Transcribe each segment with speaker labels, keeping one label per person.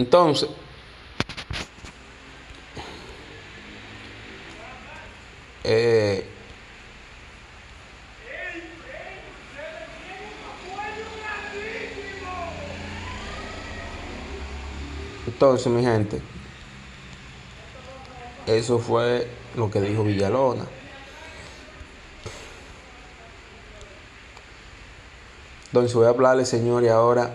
Speaker 1: Entonces, eh, entonces mi gente, eso fue lo que dijo Villalona. Entonces voy a hablarle, señores, ahora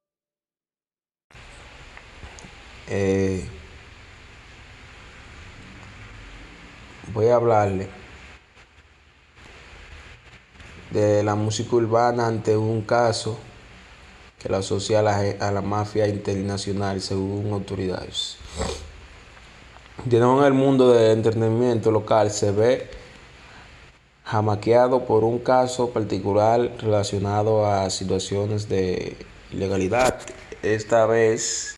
Speaker 1: Eh, voy a hablarle de la música urbana ante un caso que la asocia a la, mafia internacional según autoridades. en el mundo del entretenimiento local se ve jamaqueado por un caso particular relacionado a situaciones de ilegalidad. Esta vez